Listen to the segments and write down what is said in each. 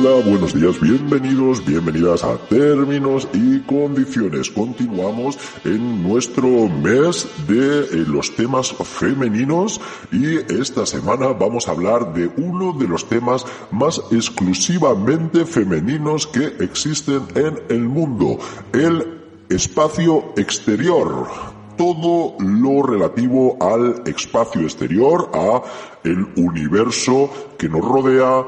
Hola, buenos días, bienvenidos, bienvenidas a Términos y Condiciones. Continuamos en nuestro mes de eh, los temas femeninos y esta semana vamos a hablar de uno de los temas más exclusivamente femeninos que existen en el mundo, el espacio exterior todo lo relativo al espacio exterior, a el universo que nos rodea,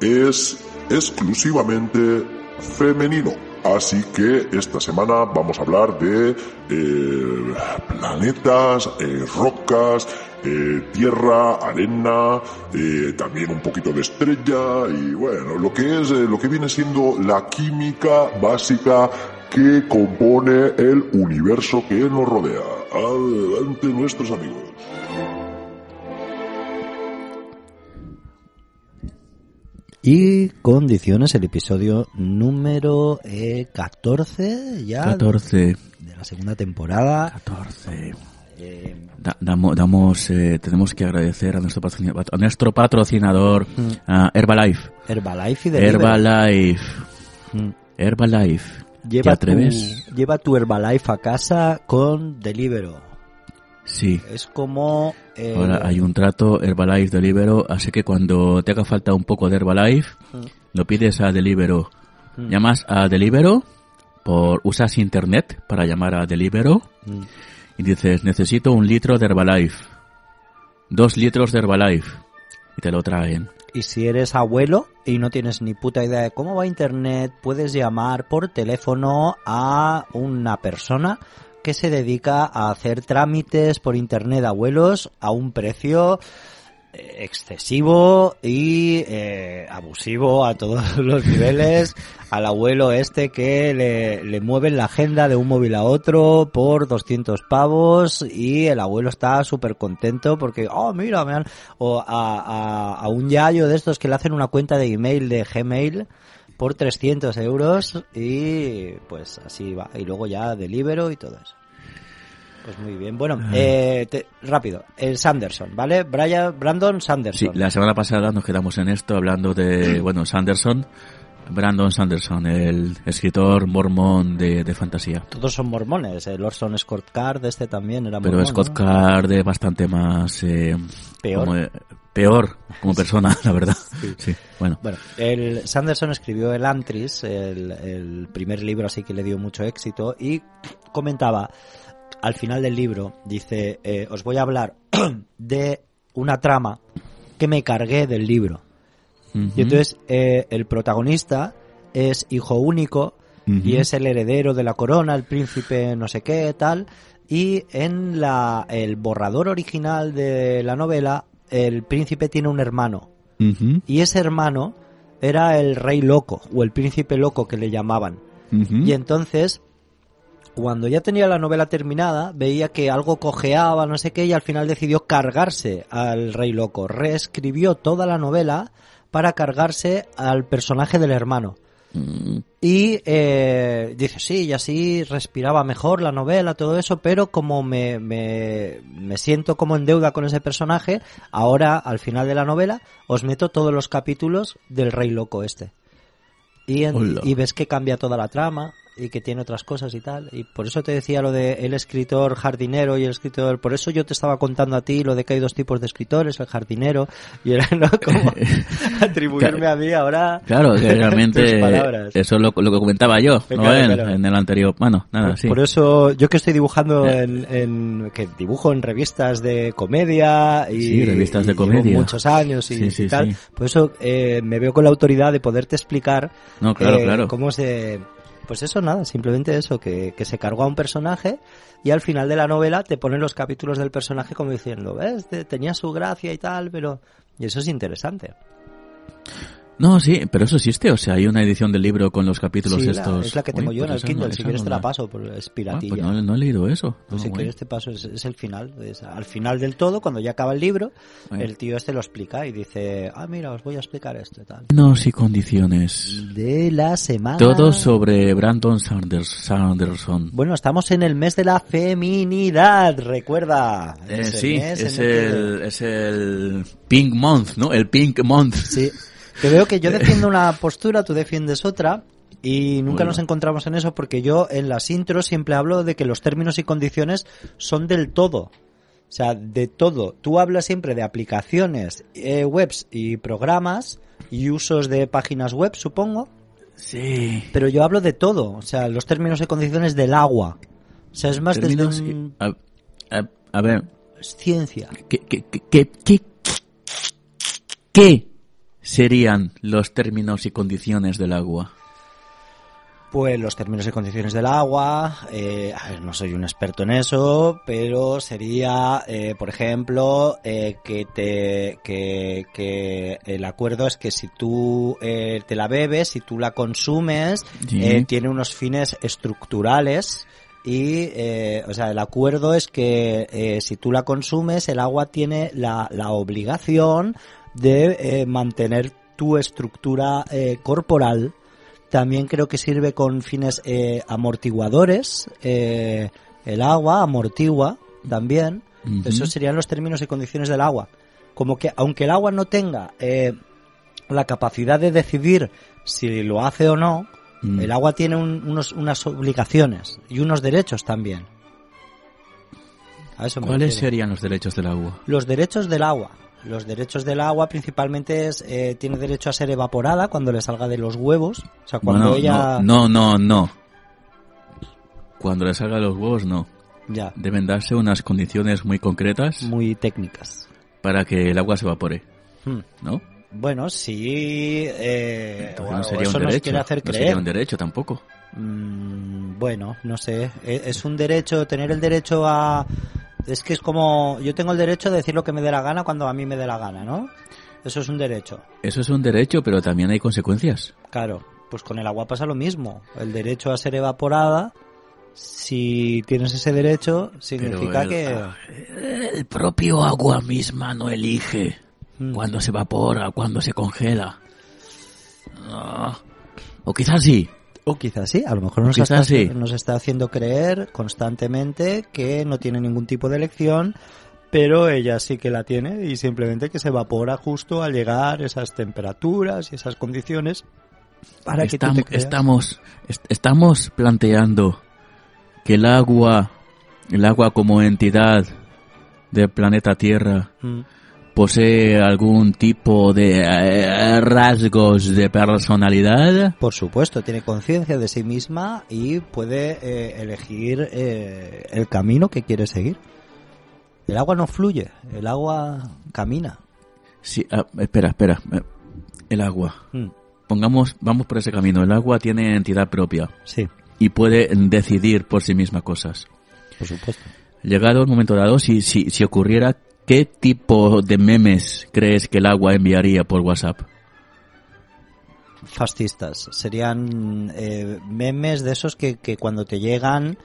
es exclusivamente femenino. Así que esta semana vamos a hablar de eh, planetas, eh, rocas, eh, tierra, arena, eh, también un poquito de estrella y bueno, lo que es, eh, lo que viene siendo la química básica que compone el universo que nos rodea. Adelante nuestros amigos. Y condiciones, el episodio número eh, 14 ya 14. de la segunda temporada. 14. Eh, Da- damo- damos, eh, tenemos que agradecer a nuestro patrocinador, a nuestro patrocinador a Herbalife. Herbalife y. Herbalife. Mm. Herbalife. ¿Te Lleva tu, atreves? lleva tu Herbalife a casa con Deliveroo. Sí. Es como... eh, Ahora hay un trato Herbalife Deliveroo, así que cuando te haga falta un poco de Herbalife, lo pides a Deliveroo. Llamas a Deliveroo, por, usas internet para llamar a Deliveroo Mm. y dices, necesito un litro de Herbalife. Dos litros de Herbalife. Y te lo traen. Y si eres abuelo y no tienes ni puta idea de cómo va Internet, puedes llamar por teléfono a una persona que se dedica a hacer trámites por Internet de abuelos a un precio excesivo y eh, abusivo a todos los niveles al abuelo este que le, le mueven la agenda de un móvil a otro por 200 pavos y el abuelo está súper contento porque, oh, mira, me han... O a, a, a un yayo de estos que le hacen una cuenta de email de Gmail por 300 euros y pues así va. Y luego ya Delibero y todo eso. Pues muy bien. Bueno, eh, te- rápido. El Sanderson, ¿vale? Brian, Brandon Sí, Sanderson. la semana pasada nos quedamos en esto hablando de, bueno, Sanderson, Brandon Sanderson, el escritor mormón de, de fantasía. Todos son mormones. El Orson Scott Card, este también era Pero mormón. Scott ¿no? Card es bastante más... eh, Peor. como, eh, peor como persona, la verdad. Sí, bueno. Bueno, el Sanderson escribió el Antris, el, el primer libro así que le dio mucho éxito, y comentaba al final del libro, dice, eh, os voy a hablar de una trama que me cargué del libro. Y entonces eh, el protagonista es hijo único y es el heredero de la corona, el príncipe no sé qué, tal. Y en la, el borrador original de la novela, el príncipe tiene un hermano. Y ese hermano era el rey loco, o el príncipe loco que le llamaban. Y entonces, cuando ya tenía la novela terminada, veía que algo cojeaba, no sé qué, y al final decidió cargarse al rey loco. Reescribió toda la novela para cargarse al personaje del hermano. Mm, Y eh, dice, sí, y así respiraba mejor la novela, todo eso, pero como me, me, me siento como en deuda con ese personaje, ahora al final de la novela os meto todos los capítulos del Rey Loco este. Y, en- y ves que cambia toda la trama y que tiene otras cosas y tal. Y por eso te decía lo de el escritor jardinero y el escritor... Por eso yo te estaba contando a ti lo de que hay dos tipos de escritores, el jardinero y era ¿no? como atribuirme a mí ahora... Claro, que realmente eso es lo, lo que comentaba yo, ¿no? En, claro. en el anterior. Bueno, nada, Por- sí. Por eso, yo que estoy dibujando en, en- que dibujo en revistas de comedia y Sí, revistas de y llevo comedia. muchos años y, Sí, y tal. Por eso eh, me veo con la autoridad de poderte explicar No, claro, eh, claro. cómo se Pues eso nada, simplemente eso, que, que se cargó a un personaje y al final de la novela te ponen los capítulos del personaje como diciendo, ¿ves? Te- Tenía su gracia y tal, pero... Y eso es interesante. No, sí, pero eso existe, o sea, hay una edición del libro con los capítulos Sí, la- estos. es la que tengo Uy, yo en pues el Kindle, no- si quieres no te la la- paso, pero es Ah, piratilla. pues no, no he leído eso. Pues No, si quieres te paso, es, es el final. es al final del todo, cuando ya acaba el libro, el tío este lo explica y dice, ah, mira, os voy a explicar esto y tal. Términos y condiciones. De la semana... Todo sobre Brandon Sanders, Sanderson. Bueno, estamos en el mes de la feminidad, recuerda. Eh, sí, es el que- el, es el Pink Month, ¿no? El Pink Month. Sí. Que veo que yo defiendo una postura, tú defiendes otra. Y nunca Bueno. nos encontramos en eso porque yo en las intros siempre hablo de que los términos y condiciones son del todo. O sea, de todo. Tú hablas siempre de aplicaciones, eh, webs y programas y usos de páginas web, supongo. Sí. Pero yo hablo de todo. O sea, los términos y condiciones del agua. O sea, es más Términos desde un- a, a- a ver, es ciencia. ¿qué, qué, qué, qué, qué- qué serían los términos y condiciones del agua? Pues los términos y condiciones del agua, eh, a ver, no soy un experto en eso, pero sería, eh, por ejemplo, eh, que te, que, que el acuerdo es que si tú eh, te la bebes, si tú la consumes, Sí. eh, tiene unos fines estructurales y, eh, o sea, el acuerdo es que eh, si tú la consumes, el agua tiene la, la obligación de eh, mantener tu estructura eh, corporal también creo que sirve con fines eh, amortiguadores. el agua amortigua también. Esos serían los términos y condiciones del agua. Como que aunque el agua no tenga la capacidad de decidir si lo hace o no, Mm. el agua tiene un- unos, unas obligaciones y unos derechos también. ¿Cuáles serían los derechos del agua? Los derechos del agua. Los derechos del agua principalmente es, eh, tiene derecho a ser evaporada cuando le salga de los huevos. O sea, cuando ella... no, no, no, no. Cuando le salga los huevos, no. Ya, Deben darse unas condiciones muy concretas muy técnicas. para que el agua se evapore, Hmm. ¿no? Bueno, sí... Eh, no sería eso un derecho. hacer No creer. sería un derecho tampoco. Mm, bueno, no sé. E- Es un derecho, tener el derecho a... Es que es como... Yo tengo el derecho de decir lo que me dé la gana cuando a mí me dé la gana, ¿no? Eso es un derecho. Eso es un derecho, pero también hay consecuencias. Claro, pues con el agua pasa lo mismo. El derecho a ser evaporada, si tienes ese derecho, significa Pero que... el, el propio agua misma no elige Mm. cuándo se evapora, cuándo se congela. Ah. O quizás sí. O quizás sí, a lo mejor nos, está, sí. nos está haciendo creer constantemente que no tiene ningún tipo de elección, pero ella sí que la tiene y simplemente que se evapora justo al llegar esas temperaturas y esas condiciones para que tú te estamos, est- estamos planteando que el agua, el agua como entidad del planeta Tierra Mm. Posee algún tipo de eh, rasgos de personalidad. Por supuesto, tiene conciencia de sí misma y puede eh, elegir eh, el camino que quiere seguir. El agua no fluye, el agua camina. Sí, ah, espera, espera. El agua. Mm, Pongamos, vamos por ese camino. El agua tiene entidad propia Sí, y puede decidir por sí misma cosas. por supuesto. Llegado el momento dado, si, si, si ocurriera, ¿qué tipo de memes crees que el agua enviaría por WhatsApp? Fascistas. Serían eh, memes de esos que, que cuando te llegan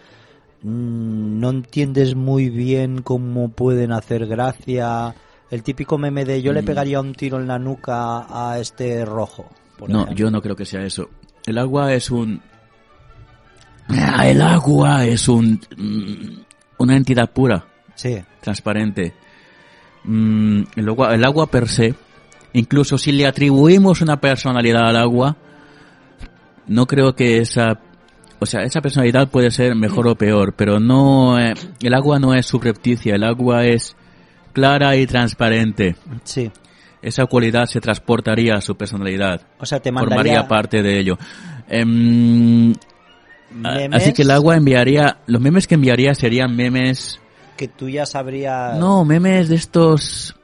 mm, no entiendes muy bien cómo pueden hacer gracia. El típico meme de yo le Mm. pegaría un tiro en la nuca a este rojo. por No, ejemplo. yo no creo que sea eso. El agua es un... Ah, El agua es un... mm, una entidad pura, Sí, transparente. Mm, el, agua, el agua per se, incluso si le atribuimos una personalidad al agua, no creo que esa... O sea, esa personalidad puede ser mejor o peor, pero no... eh, el agua no es subrepticia, el agua es clara y transparente. sí. Esa cualidad se transportaría a su personalidad. O sea, te Formaría parte de ello. Em, a- así que el agua enviaría... Los memes que enviaría serían memes... que tú ya sabrías... No, memes de estos...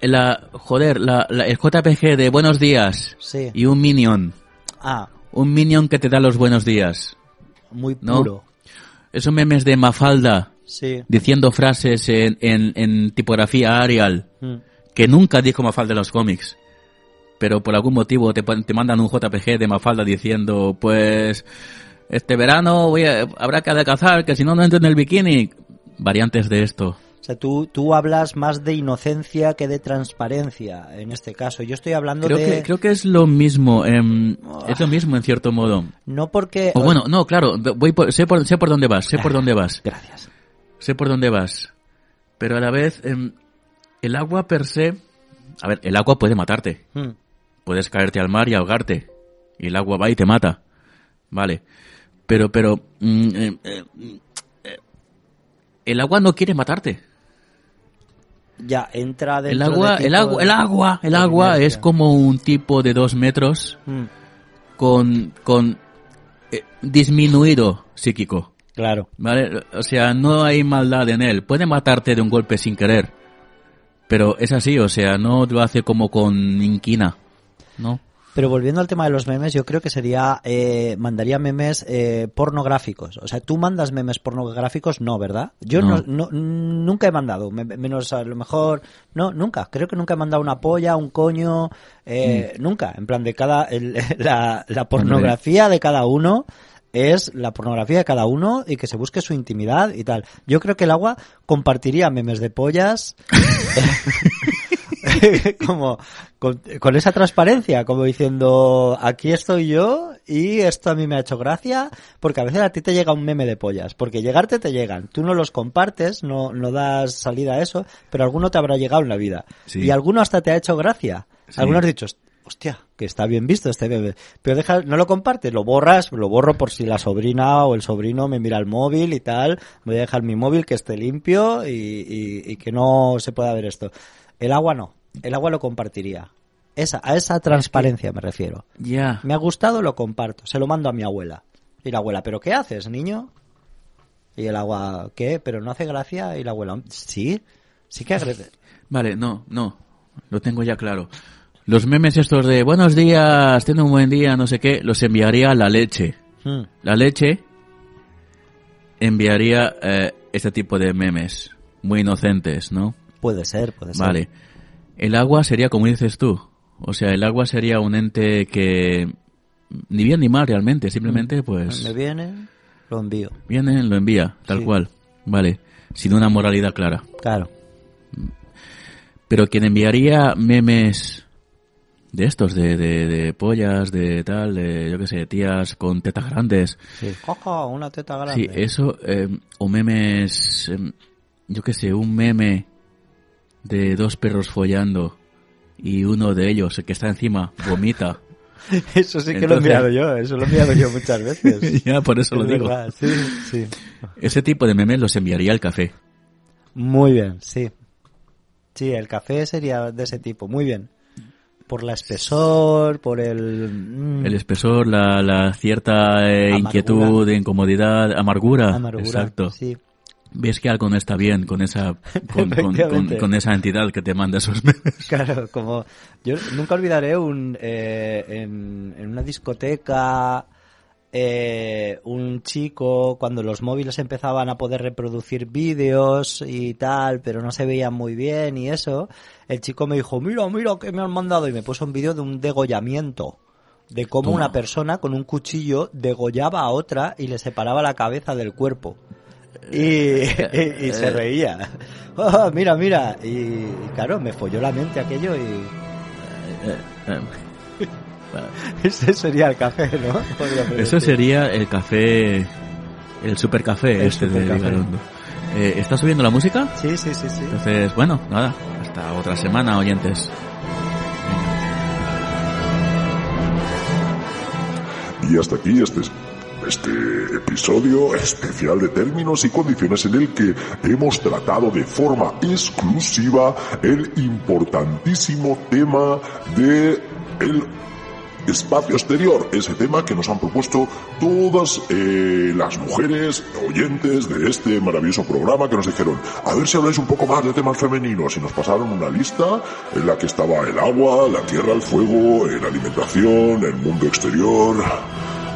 La, joder, la, la- el JPG de Buenos Días Sí. y un Minion. Ah, un minion que te da los buenos días. Muy ¿No? puro. Esos memes de Mafalda Sí. diciendo frases en, en, en tipografía Arial Mm. que nunca dijo Mafalda en los cómics. Pero por algún motivo te, te mandan un JPG de Mafalda diciendo, pues, este verano voy a- habrá que adelgazar, que si no, no entro en el bikini. Variantes de esto. O sea, tú, tú hablas más de inocencia que de transparencia en este caso. Yo estoy hablando Creo de... que, creo que es lo mismo, em, es lo mismo en cierto modo. No porque... O bueno, no, claro, voy por- sé, por, sé por dónde vas, sé por dónde vas, Gracias. sé por dónde vas. Pero a la vez, em, el agua per se, a ver, el agua puede matarte. Mm. Puedes caerte al mar y ahogarte. Y el agua va y te mata. Vale. Pero, pero, mm, eh, el agua no quiere matarte. Ya, entra El dentro agua, de el agua, el agua, el agua es como un tipo de dos metros Mm, con, con eh, disminuido psíquico. Claro. ¿Vale? O sea, no hay maldad en él. Puede matarte de un golpe sin querer. Pero es así, o sea, no lo hace como con inquina. ¿No? Pero volviendo al tema de los memes, yo creo que sería, eh, mandaría memes eh, pornográficos. O sea, tú mandas memes pornográficos, no, ¿verdad? Yo no. No. no- nunca he mandado, me- menos a lo mejor, no, nunca. Creo que nunca he mandado una polla, un coño, eh, Mm. nunca. En plan de cada, el- la, la pornografía de cada uno es la pornografía de cada uno y que se busque su intimidad y tal. Yo creo que el agua compartiría memes de pollas como con, con esa transparencia, como diciendo aquí estoy yo y esto a mí me ha hecho gracia, porque a veces a ti te llega un meme de pollas, porque llegarte te llegan, tú no los compartes, no, no das salida a eso, pero alguno te habrá llegado en la vida Sí. y alguno hasta te ha hecho gracia. Sí. Algunos dicho, hostia, que está bien visto este meme, pero deja, no lo compartes, lo borras, lo borro por si la sobrina o el sobrino me mira el móvil y tal, voy a dejar mi móvil que esté limpio y, y- y que no se pueda ver esto. El agua no, el agua lo compartiría. Esa, a esa transparencia me refiero. Ya. Me ha gustado, lo comparto, se lo mando a mi abuela. Y la abuela, ¿pero qué haces, niño? Y el agua, ¿qué? ¿Pero no hace gracia? Y la abuela, sí, sí que. Vale, no, no. Lo tengo ya claro. Los memes estos de buenos días, ten un buen día, no sé qué, los enviaría a la leche. Hmm. La leche enviaría eh, este tipo de memes. Muy inocentes, ¿no? Puede ser, puede ser. Vale. El agua sería como dices tú. O sea, el agua sería un ente que ni bien ni mal realmente, simplemente pues Me viene, lo envío. viene, lo envía, tal Sí. cual. Vale. Sin una moralidad clara. Claro. Pero quien enviaría memes de estos, de, de, de pollas, de tal, de yo qué sé, tías con tetas grandes. Sí. Cojo una teta grande. Sí, eso, eh, o memes, em, yo qué sé, un meme de dos perros follando y uno de ellos, el que está encima, vomita. Eso sí que lo he enviado yo, eso lo he enviado yo muchas veces. ya, por eso lo digo. verdad, Sí, sí. Ese tipo de memes los enviaría al café. Muy bien, sí. Sí, el café sería de ese tipo, muy bien. Por la espesor, por el... mm, El espesor, la, la cierta eh, inquietud, incomodidad, amargura. amargura. Exacto. Sí. Ves que algo no está bien con esa, con, con- con- Efectivamente. con esa entidad que te manda esos memes. Claro, como yo nunca olvidaré un eh, en, en una discoteca eh, un chico cuando los móviles empezaban a poder reproducir vídeos y tal, pero no se veían muy bien y eso, el chico me dijo, mira, mira que me han mandado y me puso un vídeo de un degollamiento. De cómo Toma. una persona con un cuchillo degollaba a otra y le separaba la cabeza del cuerpo. Y, y- y se reía. Oh, mira, mira. Y, y claro, me folló la mente aquello y ese sería el café, ¿no? Eso sería el café, el super café El este de supercafé. Vigalondo. Eh, ¿Está subiendo la música? Sí, sí, sí, sí. Entonces, bueno, nada, hasta otra semana, oyentes. Y hasta aquí este, este episodio especial de términos y condiciones en el que hemos tratado de forma exclusiva el importantísimo tema de el espacio exterior, ese tema que nos han propuesto todas eh, las mujeres oyentes de este maravilloso programa que nos dijeron, a ver si habláis un poco más de temas femeninos y nos pasaron una lista en la que estaba el agua, la tierra, el fuego, la alimentación, el mundo exterior.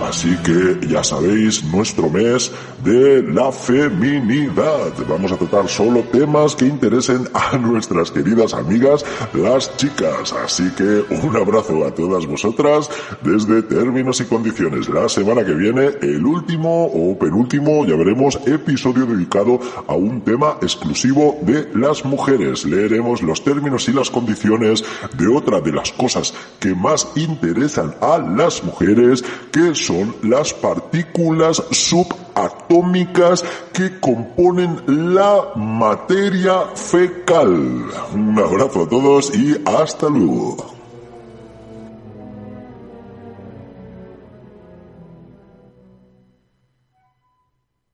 Así que ya sabéis, nuestro mes de la feminidad. Vamos a tratar solo temas que interesen a nuestras queridas amigas, las chicas. Así que un abrazo a todas vosotras desde términos y condiciones. La semana que viene, el último o penúltimo, ya veremos, episodio dedicado a un tema exclusivo de las mujeres. Leeremos los términos y las condiciones de otra de las cosas que más interesan a las mujeres, que son las partículas subatómicas que componen la materia fecal. Un abrazo a todos y hasta luego.